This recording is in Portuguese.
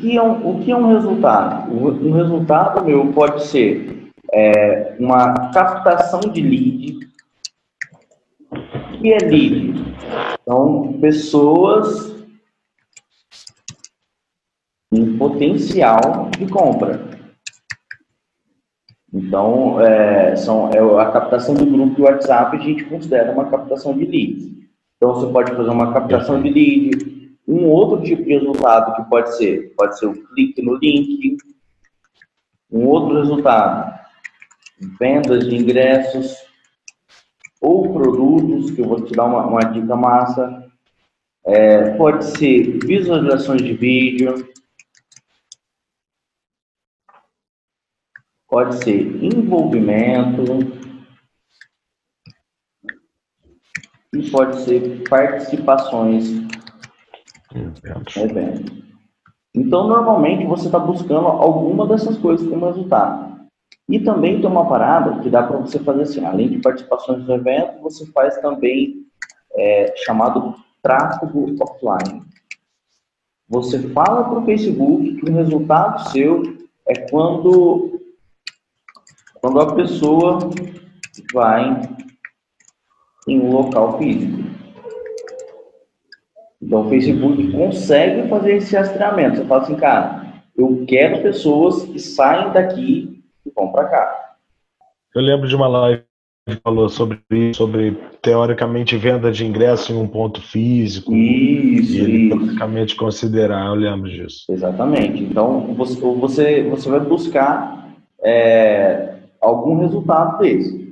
que é um, o que é um resultado? Um resultado meu pode ser é, uma captação de lead. Que é lead? São pessoas em potencial de compra. Então, é, são, é a captação do grupo do WhatsApp a gente considera uma captação de leads. Então, você pode fazer uma captação de lead, um outro tipo de resultado que pode ser, pode ser o clique no link, um outro resultado, vendas de ingressos ou produtos, que eu vou te dar uma, uma dica massa, é, pode ser visualizações de vídeo, pode ser envolvimento e pode ser participações no evento. Então, normalmente, você está buscando alguma dessas coisas como resultado. E também tem uma parada que dá para você fazer assim, além de participações no evento, você faz também é, chamado tráfego offline. Você fala para o Facebook que o resultado seu é quando quando a pessoa vai em um local físico. Então, o Facebook consegue fazer esse rastreamento. Você fala assim, cara, eu quero pessoas que saem daqui e vão para cá. Eu lembro de uma live que falou sobre isso, sobre teoricamente venda de ingresso em um ponto físico. Isso, e ele isso. teoricamente considerar, eu lembro disso. Exatamente. Então, você, você, você vai buscar é, algum resultado desse.